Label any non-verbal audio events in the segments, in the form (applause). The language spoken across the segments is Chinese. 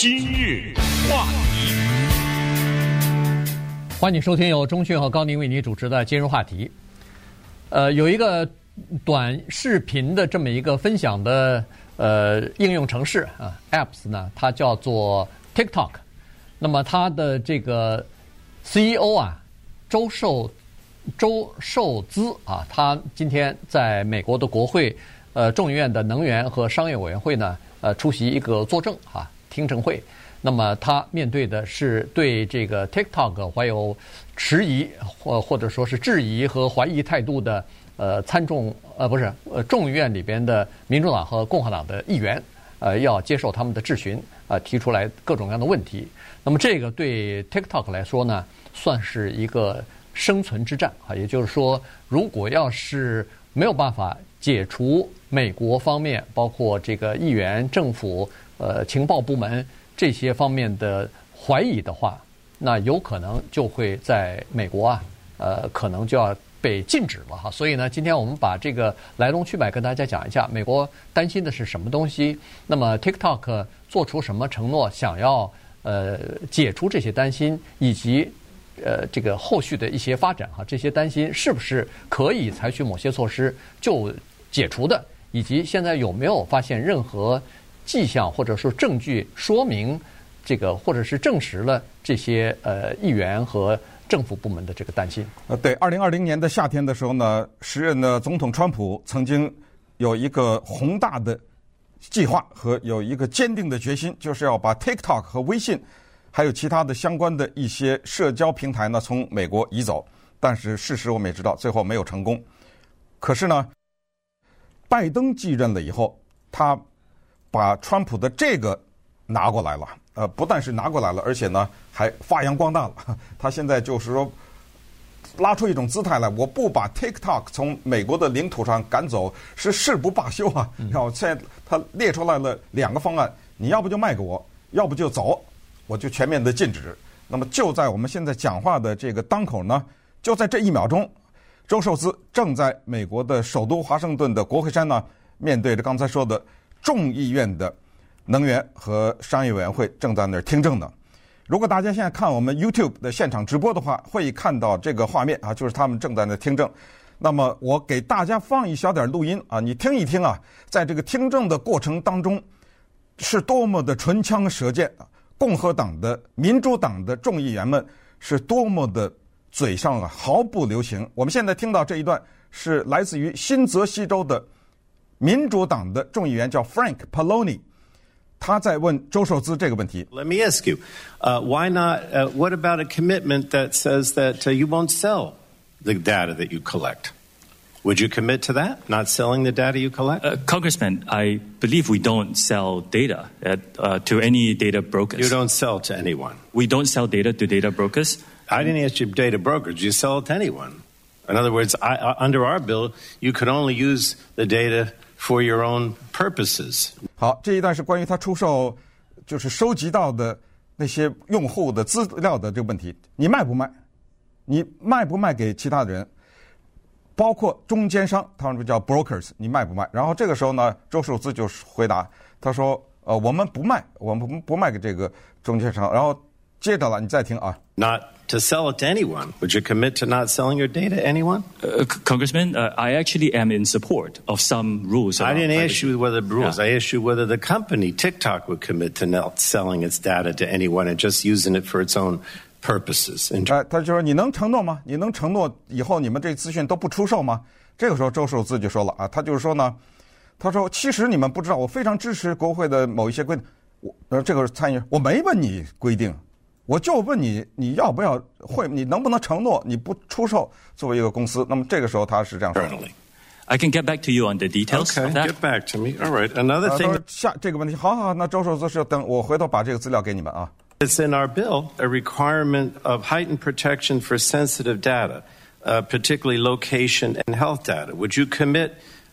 今日话题，欢迎收听由钟讯和高宁为你主持的今日话题。呃，有一个短视频的这么一个分享的呃应用程式啊，apps 呢，它叫做 TikTok。那么它的这个 CEO 啊，周受周受资啊，他今天在美国的国会呃众议院的能源和商业委员会呢。呃，出席一个作证啊听证会，那么他面对的是对这个 TikTok 怀有迟疑或或者说是质疑和怀疑态度的呃参众呃不是呃众议院里边的民主党和共和党的议员呃要接受他们的质询啊、呃、提出来各种各样的问题。那么这个对 TikTok 来说呢，算是一个生存之战啊，也就是说，如果要是没有办法解除。美国方面，包括这个议员、政府、呃情报部门这些方面的怀疑的话，那有可能就会在美国啊，呃，可能就要被禁止了哈。所以呢，今天我们把这个来龙去脉跟大家讲一下，美国担心的是什么东西？那么 TikTok 做出什么承诺，想要呃解除这些担心，以及呃这个后续的一些发展哈，这些担心是不是可以采取某些措施就解除的？以及现在有没有发现任何迹象或者说证据说明这个，或者是证实了这些呃议员和政府部门的这个担心？呃，对，二零二零年的夏天的时候呢，时任的总统川普曾经有一个宏大的计划和有一个坚定的决心，就是要把 TikTok 和微信还有其他的相关的一些社交平台呢从美国移走。但是事实我们也知道，最后没有成功。可是呢，拜登继任了以后，他把川普的这个拿过来了，呃，不但是拿过来了，而且呢还发扬光大了。(laughs) 他现在就是说，拉出一种姿态来，我不把 TikTok 从美国的领土上赶走，是誓不罢休啊！然后现在他列出来了两个方案，你要不就卖给我，要不就走，我就全面的禁止。那么就在我们现在讲话的这个当口呢，就在这一秒钟。周受资正在美国的首都华盛顿的国会山呢，面对着刚才说的众议院的能源和商业委员会，正在那儿听证呢。如果大家现在看我们 YouTube 的现场直播的话，会看到这个画面啊，就是他们正在那听证。那么我给大家放一小点录音啊，你听一听啊，在这个听证的过程当中，是多么的唇枪舌剑啊！共和党的、民主党的众议员们是多么的。嘴上啊毫不留情。我们现在听到这一段是来自于新泽西州的民主党的众议员，叫 Frank Pallone，他在问周受资这个问题。Let me ask you, uh, why not? Uh, what about a commitment that says that uh, you won't sell the data that you collect? Would you commit to that? Not selling the data you collect? Uh, Congressman, I believe we don't sell data at, uh, to any data brokers. You don't sell to anyone. We don't sell data to data brokers. I didn't ask you data brokers. You sell it to anyone. In other words, I, uh, under our bill, you could only use the data for your own purposes. 好，这一段是关于他出售，就是收集到的那些用户的资料的这个问题。你卖不卖？你卖不卖给其他的人？包括中间商，他们叫 brokers，你卖不卖？然后这个时候呢，周寿资就回答，他说：“呃，我们不卖，我们不不卖给这个中间商。”然后接着了，你再听啊。Not to sell it to anyone. Would you commit to not selling your data to anyone? Uh, Congressman, uh, I actually am in support of some rules. I didn't ask you whether the rules. Yeah. I asked you whether the company TikTok would commit to not selling its data to anyone and just using it for its own purposes. 哎，他就说：“你能承诺吗？你能承诺以后你们这资讯都不出售吗？”这个时候，周受资就说了啊，他就是说呢，他说：“其实你们不知道，我非常支持国会的某一些规定。我呃，这个参议，我没问你规定。” 我就问你，你要不要会？你能不能承诺你不出售作为一个公司？那么这个时候他是这样说的。I can get back to you on the details. Okay, get back to me. All right. Another thing. 下这个问题，好好，那周受资是等我回头把这个资料给你们啊。It's in our bill a requirement of heightened protection for sensitive data, uh, particularly location and health data. Would you commit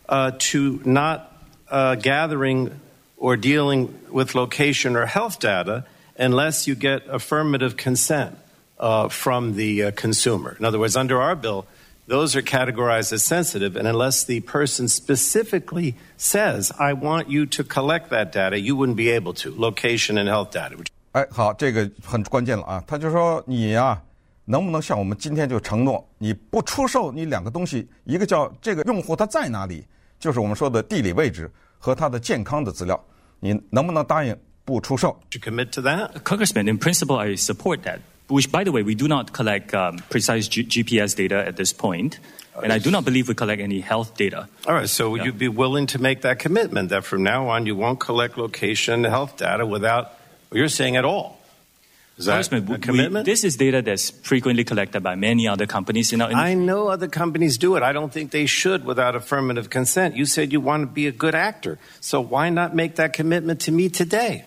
uh, to not uh, gathering or dealing with location or health data? unless you get affirmative consent uh, from the uh, consumer. In other words, under our bill, those are categorized as sensitive, and unless the person specifically says, I want you to collect that data, you wouldn't be able to. Location and health data. 哎，好，这个很关键了啊！他就说你呀、啊，能不能像我们今天就承诺，你不出售你两个东西，一个叫这个用户他在哪里，就是我们说的地理位置和他的健康的资料，你能不能答应 不出售？ Would you commit to that? Congressman, in principle, I support that. Which, by the way, we do not collect um, precise G- GPS data at this point, and I do not believe we collect any health data. All right, so would Yeah. you be willing to make that commitment that from now on you won't collect location and health data without, well, you're saying at all? Is that Congressman, a we- commitment? this is data that's frequently collected by many other companies in our industry. I know other companies do it. I don't think they should without affirmative consent. You said you want to be a good actor, so why not make that commitment to me today?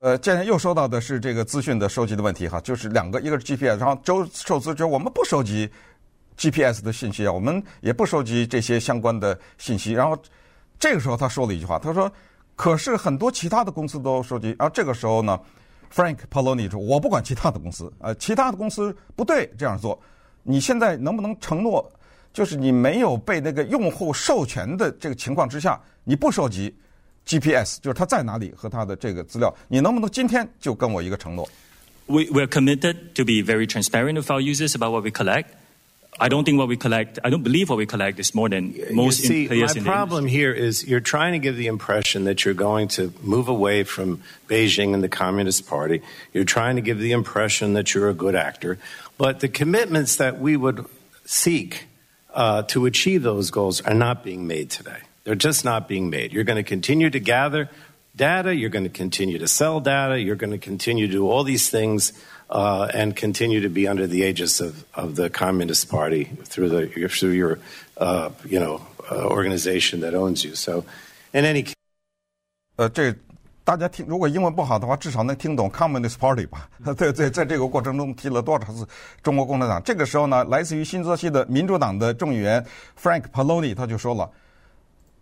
呃，现在又说到的是这个资讯的收集的问题哈，就是两个，一个是 GPS，然后周受资者我们不收集 GPS 的信息啊，我们也不收集这些相关的信息。然后这个时候他说了一句话，他说：“可是很多其他的公司都收集。”然后这个时候呢，Frank Poloni 说：“我不管其他的公司，呃，其他的公司不对这样做。你现在能不能承诺，就是你没有被那个用户授权的这个情况之下，你不收集？” GPS 就是他在哪里和他的这个资料，你能不能今天就跟我一个承诺？ We, we're committed to be very transparent with our users about what we collect. I don't think what we collect, I don't believe what we collect is more than most you see, players my in the problem industry. here is you're trying to give the impression that you're going to move away from Beijing and the Communist Party. You're trying to give the impression that you're a good actor. But the commitments that we would seek uh, to achieve those goals are not being made today. They're just not being made. You're going to continue to gather data, you're going to continue to sell data, you're going to continue to do all these things. Uh, and continue to be under the aegis of, of the Communist Party through the through your uh, you know uh, organization that owns you. So, in any case. 呃，这大家听，如果英文不好的话，至少能听懂 Communist Party 吧？对对，在这个过程中提了多少次中国共产党？这个时候呢，来自于新泽西的民主党的众议员 (laughs) Frank Paloni 他就说了：“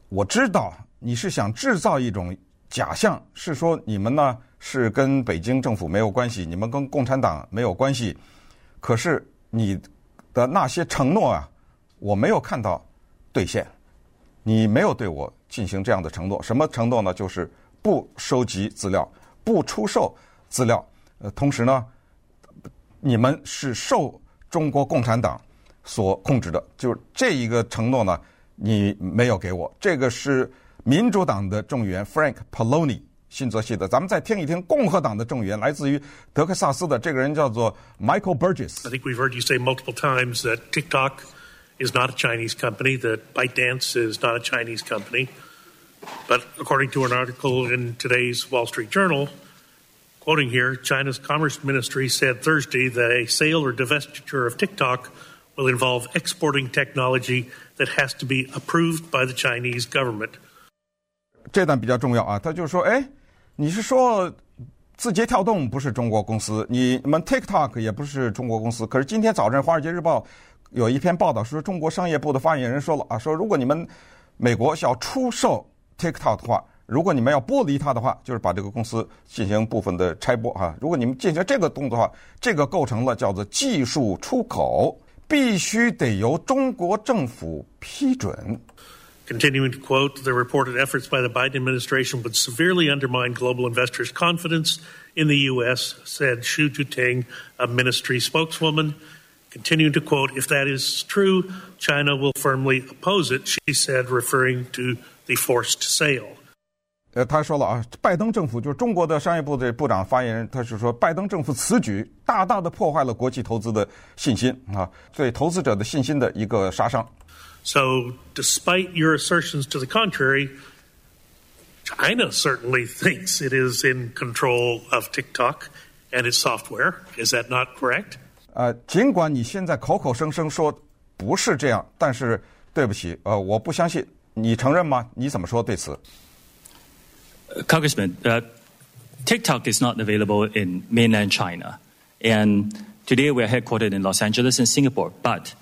我知道你是想制造一种假象，是说你们呢是跟北京政府没有关系，你们跟共产党没有关系。可是你的那些承诺啊，我没有看到兑现。你没有对我进行这样的承诺，什么承诺呢？就是不收集资料，不出售资料。呃，同时呢，你们是受中国共产党所控制的，就是这一个承诺呢，你没有给我。这个是民主党的众议员 Frank Paloni 新泽西的。咱们再听一听共和党的众议员，来自于德克萨斯的这个人叫做 Michael Burgess I。think we've heard you say multiple times that TikTok is not a Chinese company, that ByteDance is not a Chinese company. But according to an article in today's Wall Street Journal, quoting here, China's Commerce Ministry said Thursday that a sale or divestiture of TikTok will involve exporting technology that has to be approved by the Chinese government. 这段比较重要啊，他就说：“哎，你是说字节跳动不是中国公司，你们 TikTok 也不是中国公司。可是今天早晨《华尔街日报》有一篇报道说，中国商业部的发言人说了啊，说如果你们美国要出售 TikTok 的话，如果你们要剥离它的话，就是把这个公司进行部分的拆拨啊。如果你们进行这个动作的话，这个构成了叫做技术出口，必须得由中国政府批准。” Continuing to quote, the reported efforts by the Biden administration would severely undermine global investors' confidence in the U.S., said Xu Juting, a ministry spokeswoman. Continuing to quote, if that is true, China will firmly oppose it, she said, referring to the forced sale. 呃，他说了啊，拜登政府就是中国的商业部的部长发言人，他是说，拜登政府此举大大的破坏了国际投资的信心啊，对投资者的信心的一个杀伤。So, despite your assertions to the contrary, China certainly thinks it is in control of TikTok and its software. Is that not correct? 呃，尽管你现在口口声声说不是这样，但是对不起，呃，我不相信，你承认吗？你怎么说对此？Congressman, uh, TikTok is not available in mainland China. And today we're headquartered in Los Angeles and Singapore. But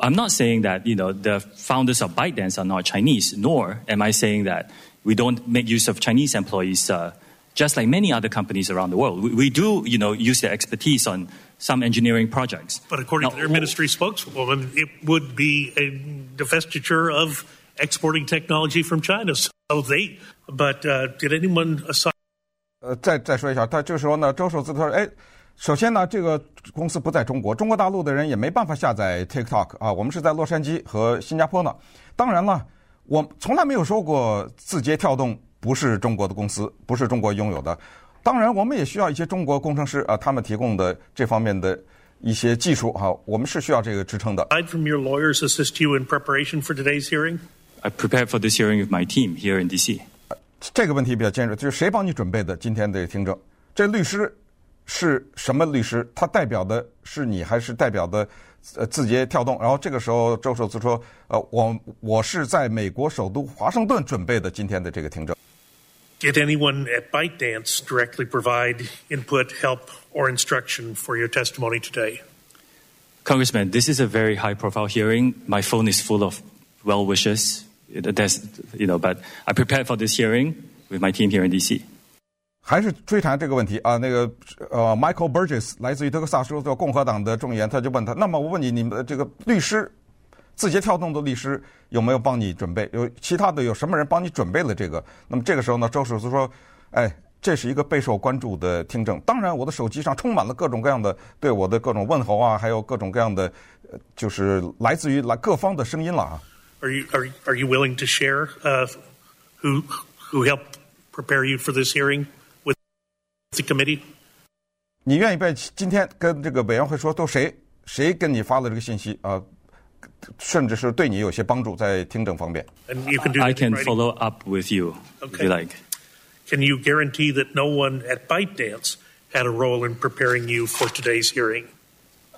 I'm not saying that, you know, the founders of ByteDance are not Chinese, nor am I saying that we don't make use of Chinese employees uh, just like many other companies around the world. We, we do, you know, use their expertise on some engineering projects. But according Now, to their ministry spokeswoman, it would be a divestiture of exporting technology from China. So they, but uh, did anyone aside? 呃，再再说一下，他这个时候呢，周受资他说，哎，首先呢，这个公司不在中国，中国大陆的人也没办法下载 TikTok 啊，我们是在洛杉矶和新加坡呢。当然了，我从来没有说过字节跳动不是中国的公司，不是中国拥有的。当然，我们也需要一些中国工程师啊，他们提供的这方面的一些技术哈、啊，我们是需要这个支撑的。 Aside from your lawyers assist you in preparation for today's hearing? I prepared for this hearing with my team here in DC. 这个问题比较尖锐，就是谁帮你准备的今天的听证？这律师是什么律师？他代表的是你，还是代表的呃字节跳动？然后这个时候，周受资说：“呃，我我是在美国首都华盛顿准备的今天的这个听证。” Did anyone at ByteDance directly provide input, help, or instruction for your testimony today? Congressman, this is a very high-profile hearing. My phone is full of well wishes. There's, you know, but I prepared for this hearing with my team here in DC. 还是追谈这个问题啊？那个呃，Michael Burgess 来自于德克萨斯州的共和党的众议员，他就问他：那么我问你，你们的这个律师，字节跳动的律师有没有帮你准备？有其他的有什么人帮你准备了这个？那么这个时候呢，周受资说：哎，这是一个备受关注的听证。当然，我的手机上充满了各种各样的对我的各种问候啊，还有各种各样的，就是来自于来各方的声音了啊。Are you are are you willing to share uh, who who helped prepare you for this hearing with the committee? 你愿意被今天跟这个委员会说都谁谁跟你发了这个信息啊？甚至是对你有些帮助在听证方面。 And you can do I that in can writing. follow up with you if Okay. you like. Can you guarantee that no one at ByteDance had a role in preparing you for today's hearing?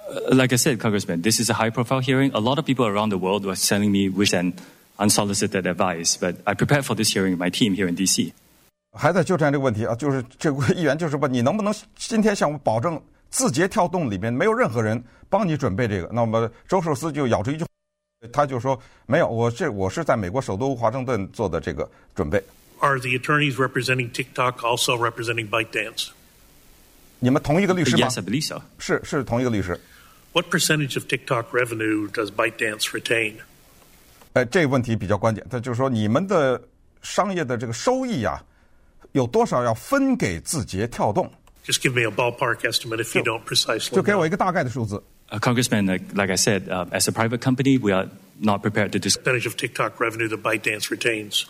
Uh, Like I said, Congressman, this is a high-profile hearing. A lot of people around the world were sending me wish and unsolicited advice, but I prepared for this hearing with my team here in DC. 还在纠缠这个问题啊，就是这个议员就是问你能不能今天向我保证字节跳动里面没有任何人帮你准备这个？那么周受资就咬着一句话，他就说没有，我这我是在美国首都华盛顿做的这个准备。 Are the attorneys representing TikTok also representing ByteDance? 你们同一个律师吗 Yes, I believe so. 是是同一个律师。 What percentage of TikTok revenue does ByteDance retain? 哎，这个问题比较关键，他就是说你们的商业的这个收益啊，有多少要分给字节跳动？ Just give me a ballpark estimate if you don't precisely 就给 know. 我一个大概的数字。 Uh, Congressman, like, like I said, uh, as a private company, we are not prepared to discuss. percentage of TikTok revenue that ByteDance retains.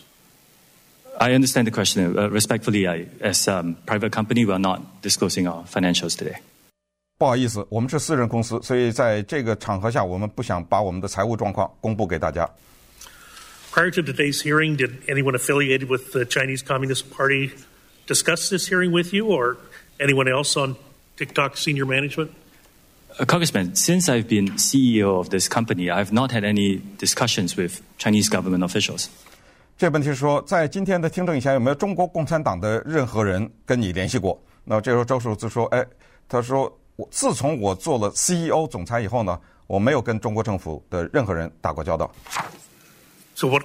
I understand the question. Uh, respectfully, I, as a um, private company, we are not disclosing our financials today. 不好意思，我们是私人公司，所以在这个场合下，我们不想把我们的财务状况公布给大家。 Prior to today's hearing, did anyone affiliated with the Chinese Communist Party discuss this hearing with you or anyone else on TikTok senior management? Uh, Congressman, since I've been CEO of this company, I have not had any discussions with Chinese government officials. 这个问题是说，在今天的听证以前，有没有中国共产党的任何人跟你联系过？那这时候周受资说：“哎，他说 我自从我做了 CEO 总裁以后呢，我没有跟中国政府的任何人打过交道。 So what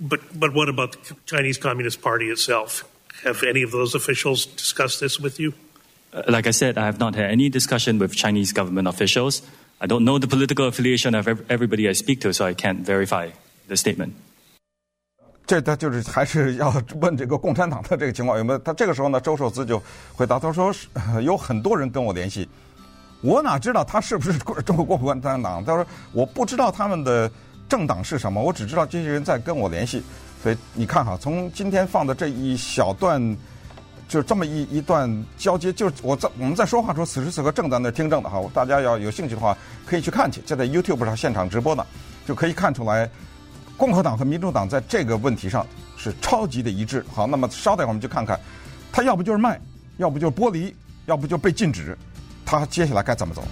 but but what about the Chinese Communist Party itself? Have any of those officials discussed this with you? Uh, like I said, I have not had any discussion with Chinese government officials. I don't know the political affiliation of ev- everybody I speak to, so I can't verify the statement. 这他就是还是要问这个共产党的这个情况有没有？他这个时候呢，周受资就回答他说是呃有很多人跟我联系， 我哪知道他是不是中国共产党？他说我不知道他们的政党是什么，我只知道这些人在跟我联系。所以你看哈，从今天放的这一小段，就这么一一段交接，就是我在我们在说话的时候，此时此刻正在那听证的哈，大家要有兴趣的话可以去看去，就在 YouTube 上现场直播呢，就可以看出来。共和党和民主党在这个问题上是超级的一致。好，那么稍等一会儿，我们就看看，他要不就是卖，要不就是剥离，要不就被禁止，他接下来该怎么走？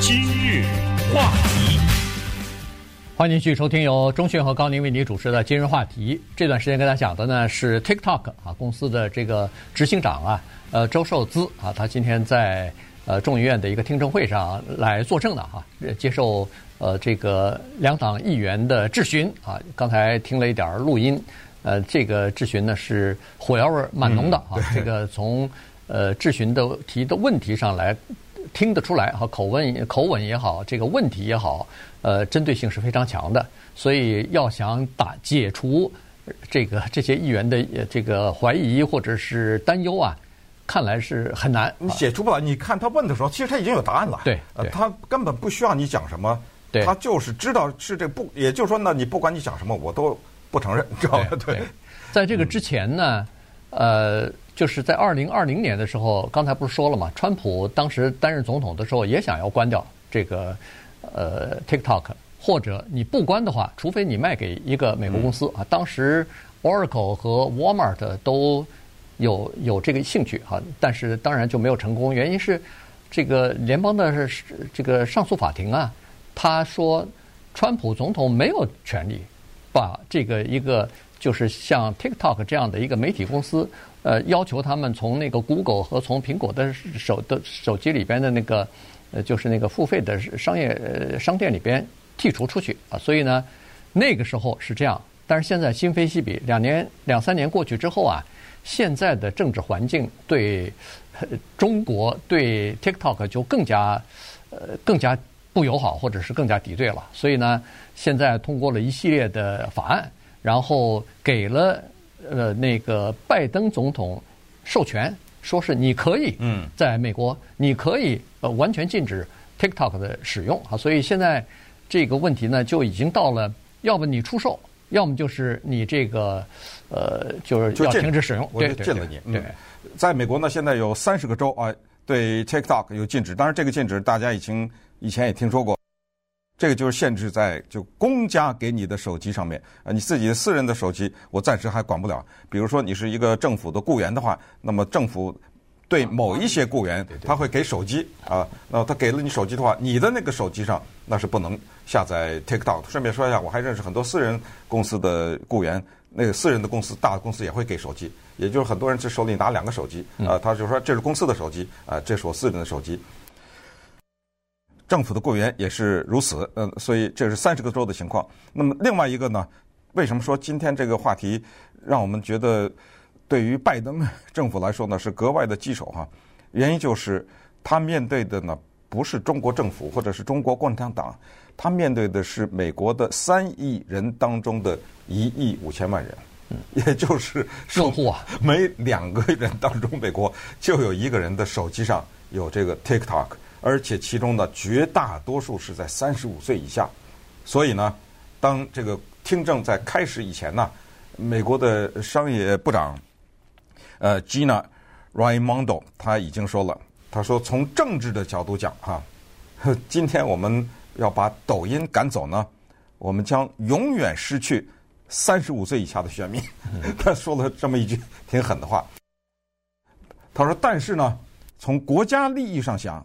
今日话题，欢迎继续收听由钟迅和高宁为你主持的今日话题。这段时间跟大家讲的呢是 TikTok 啊公司的这个执行长啊，呃周受资啊，他今天在呃众议院的一个听证会上来作证的哈、啊，接受呃这个两党议员的质询啊。刚才听了一点儿录音，呃，这个质询呢是火药味蛮浓的啊。(laughs) 这个从呃质询的提的问题上来听得出来哈，口问口吻也好，这个问题也好，呃，针对性是非常强的。所以要想打解除这个这些议员的这个怀疑或者是担忧啊。看来是很难，你解除不了。你看他问的时候，其实他已经有答案了。对，呃，他根本不需要你讲什么，对，他就是知道是这不，也就是说呢，你不管你讲什么，我都不承认，知道吧？对。在这个之前呢，呃，就是在二零二零年的时候，刚才不是说了嘛，川普当时担任总统的时候也想要关掉这个呃 TikTok，或者你不关的话，除非你卖给一个美国公司啊。当时 Oracle 和 Walmart 都。有有这个兴趣哈，但是当然就没有成功。原因是，这个联邦的这个上诉法庭啊，他说，川普总统没有权利把这个一个就是像 TikTok 这样的一个媒体公司，呃，要求他们从那个 Google 和从苹果的手的手机里边的那个呃，就是那个付费的商业商店里边剔除出去啊。所以呢，那个时候是这样，但是现在今非昔比，两年两三年过去之后啊。现在的政治环境对中国对 TikTok 就更加呃更加不友好，或者是更加敌对了。所以呢，现在通过了一系列的法案，然后给了呃那个拜登总统授权，说是你可以嗯在美国你可以呃完全禁止 TikTok 的使用啊。所以现在这个问题呢就已经到了，要么你出售。要么就是你这个，呃，就是要停止使用，对对禁了你。对，在美国呢，现在有三十个州啊，对 TikTok 有禁止。当然，这个禁止大家已经以前也听说过。这个就是限制在就公家给你的手机上面啊，你自己的私人的手机，我暂时还管不了。比如说，你是一个政府的雇员的话，那么政府。对某一些雇员，他会给手机啊，那他给了你手机的话，你的那个手机上那是不能下载 TikTok。顺便说一下，我还认识很多私人公司的雇员，那个私人的公司、大的公司也会给手机，也就是很多人这手里拿两个手机啊，他就说这是公司的手机啊，这是我私人的手机。政府的雇员也是如此，嗯，所以这是三十个州的情况。那么另外一个呢，为什么说今天这个话题让我们觉得？对于拜登政府来说呢，是格外的棘手哈。原因就是他面对的呢不是中国政府或者是中国共产党，他面对的是美国的三亿人当中的一亿五千万人，也就是用户啊，每两个人当中，美国就有一个人的手机上有这个 TikTok，而且其中的绝大多数是在三十五岁以下。所以呢，当这个听证在开始以前呢，美国的商业部长。呃，Gina Raimondo 他已经说了，他说从政治的角度讲，哈，(laughs) 今天我们要把抖音赶走呢，我们将永远失去三十五岁以下的选民。(laughs) 他说了这么一句挺狠的话。他说，但是呢，从国家利益上想，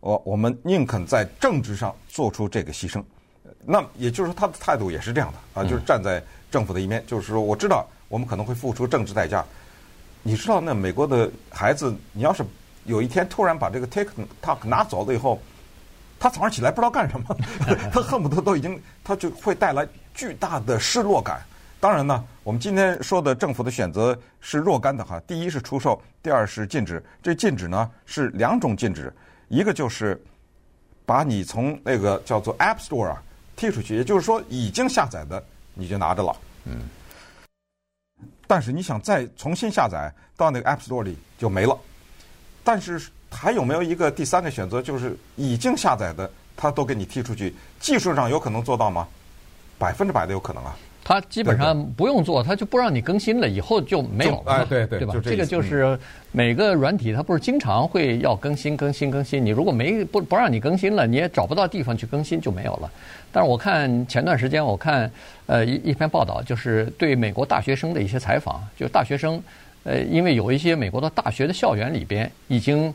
我我们宁肯在政治上做出这个牺牲。那也就是说，他的态度也是这样的啊，就是站在政府的一面，就是说，我知道我们可能会付出政治代价。你知道那美国的孩子，你要是有一天突然把这个 TikTok 拿走了以后，他早上起来不知道干什么，他 (laughs) 恨不得都已经，他就会带来巨大的失落感。当然呢，我们今天说的政府的选择是若干的哈。第一是出售，第二是禁止。这禁止呢是两种禁止，一个就是把你从那个叫做 App Store 啊踢出去，也就是说已经下载的你就拿着了。嗯。但是你想再重新下载到那个 App Store 里就没了。但是还有没有一个第三个选择，就是已经下载的，它都给你踢出去？技术上有可能做到吗？百分之百的有可能啊。它基本上不用做，它就不让你更新了，以后就没有了。哎，对对，对吧？这，这个就是每个软体，它不是经常会要更新、更新、更新。你如果没不不让你更新了，你也找不到地方去更新，就没有了。但是我看前段时间，我看呃一一篇报道，就是对美国大学生的一些采访，就是大学生呃，因为有一些美国的大学的校园里边已经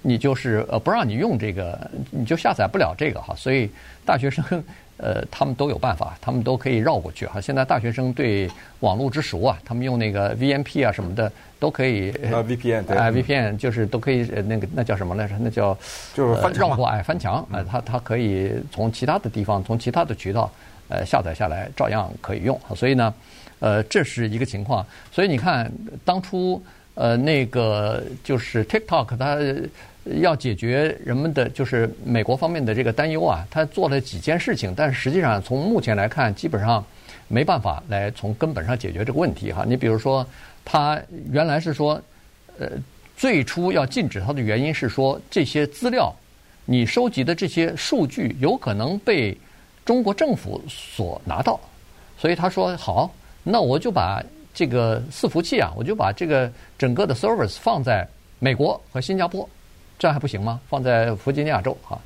你就是呃不让你用这个，你就下载不了这个哈，所以大学生。呃，他们都有办法，他们都可以绕过去哈。现在大学生对网络之熟啊，他们用那个 VNP 啊什么的都可以。呃，VPN 对。哎，VPN 就是都可以，那个那叫什么来着？那叫就是翻墙绕过哎，翻墙啊，它它可以从其他的地方，从其他的渠道呃下载下来，照样可以用。所以呢，呃，这是一个情况。所以你看，当初呃那个就是 TikTok 它要解决人们的就是美国方面的这个担忧啊，他做了几件事情，但是实际上从目前来看，基本上没办法来从根本上解决这个问题哈。你比如说，他原来是说，呃，最初要禁止它的原因是说这些资料，你收集的这些数据有可能被中国政府所拿到，所以他说好，那我就把这个伺服器啊，我就把这个整个的 service 放在美国和新加坡。这还不行吗？放在弗吉尼亚州啊，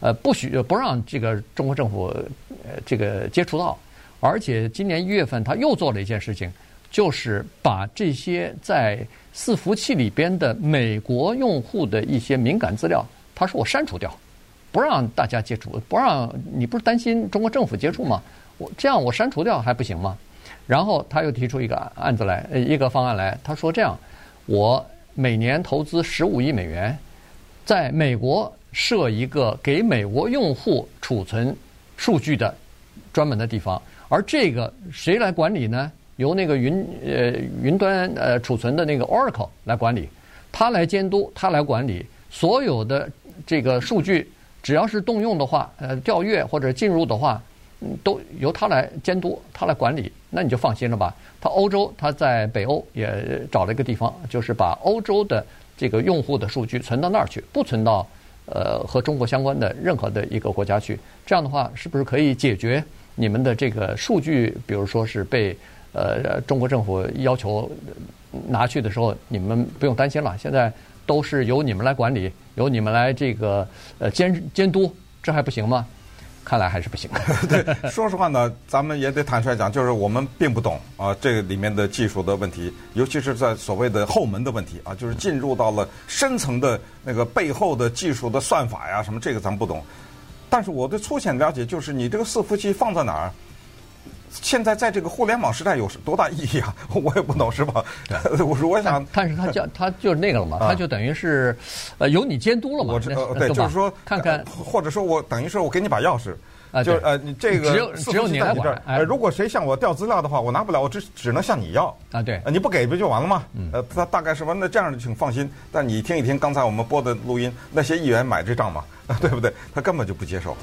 呃，不许不让这个中国政府呃这个接触到，而且今年一月份他又做了一件事情，就是把这些在伺服器里边的美国用户的一些敏感资料，他说我删除掉，不让大家接触，不让你不是担心中国政府接触吗？我这样我删除掉还不行吗？然后他又提出一个案子来，呃，一个方案来，他说这样，我每年投资十五亿美元。在美国设一个给美国用户储存数据的专门的地方，而这个谁来管理呢？由那个云呃云端呃储存的那个 Oracle 来管理，他来监督，他来管理所有的这个数据，只要是动用的话，呃调阅或者进入的话，都由他来监督，他来管理，那你就放心了吧。他欧洲他在北欧也找了一个地方，就是把欧洲的。这个用户的数据存到那儿去，不存到呃和中国相关的任何的一个国家去。这样的话，是不是可以解决你们的这个数据？比如说是被呃中国政府要求拿去的时候，你们不用担心了。现在都是由你们来管理，由你们来这个呃监监督，这还不行吗？看来还是不行。(laughs) 对，说实话呢，咱们也得坦率讲，就是我们并不懂啊，这个里面的技术的问题，尤其是在所谓的后门的问题啊，就是进入到了深层的那个背后的技术的算法呀什么，这个咱们不懂。但是我的粗浅了解就是，你这个伺服器放在哪儿？现在在这个互联网时代有多大意义啊？(laughs) 我也不懂，是吧？(laughs) 我说我想，但是他叫 (laughs) 他就是那个了嘛，他就等于是呃由你监督了嘛。我知道，对，就是说看看，或者说我等于是我给你把钥匙啊，就呃你这个只有只有你来管。如果谁向我调资料的话，我拿不了，我只只能向你要啊。对，你不给不就完了吗？呃，他大概是吧？那这样请放心。但你听一听刚才我们播的录音，那些议员买这账嘛，对不对？他根本就不接受。